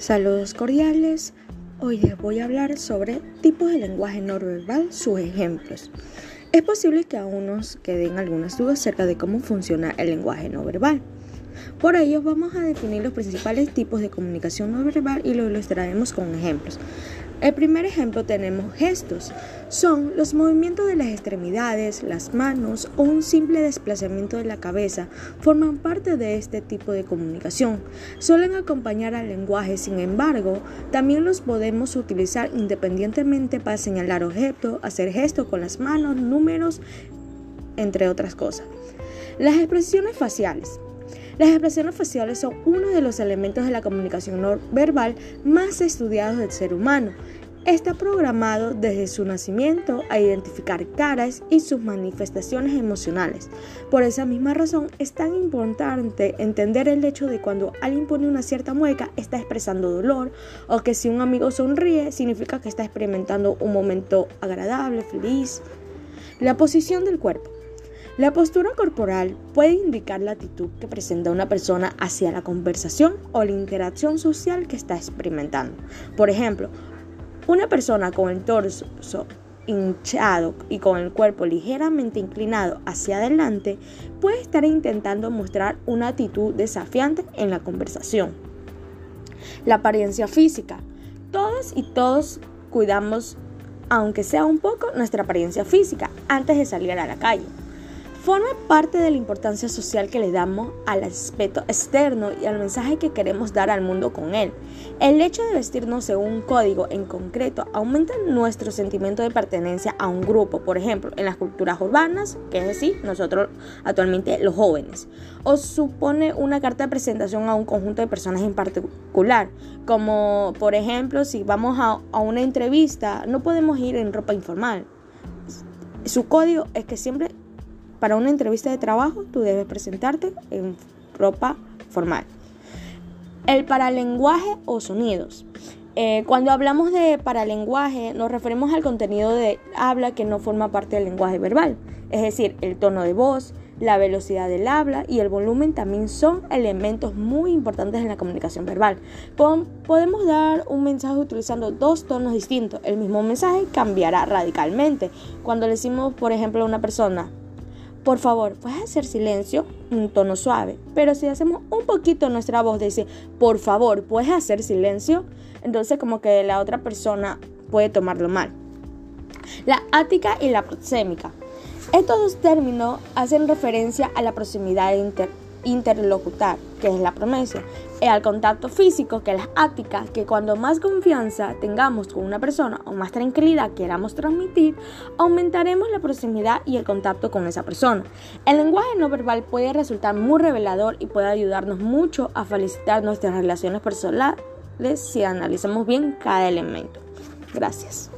Saludos cordiales. Hoy les voy a hablar sobre tipos de lenguaje no verbal, sus ejemplos. Es posible que aún nos queden algunas dudas acerca de cómo funciona el lenguaje no verbal. Por ello vamos a definir los principales tipos de comunicación no verbal y lo ilustraremos con ejemplos. El primer ejemplo tenemos gestos. Son los movimientos de las extremidades, las manos o un simple desplazamiento de la cabeza forman parte de este tipo de comunicación. Suelen acompañar al lenguaje, sin embargo, también los podemos utilizar independientemente para señalar objetos, hacer gestos con las manos, números, entre otras cosas. Las expresiones faciales. Las expresiones faciales son uno de los elementos de la comunicación no verbal más estudiados del ser humano. Está programado desde su nacimiento a identificar caras y sus manifestaciones emocionales. Por esa misma razón es tan importante entender el hecho de cuando alguien pone una cierta mueca está expresando dolor o que si un amigo sonríe significa que está experimentando un momento agradable, feliz. La posición del cuerpo. La postura corporal puede indicar la actitud que presenta una persona hacia la conversación o la interacción social que está experimentando. Por ejemplo, una persona con el torso hinchado y con el cuerpo ligeramente inclinado hacia adelante puede estar intentando mostrar una actitud desafiante en la conversación. La apariencia física. Todas y todos cuidamos, aunque sea un poco, nuestra apariencia física antes de salir a la calle forma parte de la importancia social que le damos al aspecto externo y al mensaje que queremos dar al mundo con él. El hecho de vestirnos según un código en concreto aumenta nuestro sentimiento de pertenencia a un grupo, por ejemplo, en las culturas urbanas, que es decir, nosotros actualmente los jóvenes, o supone una carta de presentación a un conjunto de personas en particular, como por ejemplo, si vamos a, a una entrevista, no podemos ir en ropa informal. Su código es que siempre para una entrevista de trabajo, tú debes presentarte en ropa formal. El paralenguaje o sonidos. Eh, cuando hablamos de paralenguaje, nos referimos al contenido de habla que no forma parte del lenguaje verbal, es decir, el tono de voz, la velocidad del habla y el volumen también son elementos muy importantes en la comunicación verbal. podemos dar un mensaje utilizando dos tonos distintos. El mismo mensaje cambiará radicalmente. Cuando le decimos, por ejemplo, a una persona, por favor, puedes hacer silencio, un tono suave. Pero si hacemos un poquito nuestra voz, dice, por favor, puedes hacer silencio, entonces como que la otra persona puede tomarlo mal. La ática y la proxémica. Estos dos términos hacen referencia a la proximidad inter interlocutar, que es la promesa, y al contacto físico, que es la ática, que cuando más confianza tengamos con una persona o más tranquilidad queramos transmitir, aumentaremos la proximidad y el contacto con esa persona. El lenguaje no verbal puede resultar muy revelador y puede ayudarnos mucho a felicitar nuestras relaciones personales si analizamos bien cada elemento. Gracias.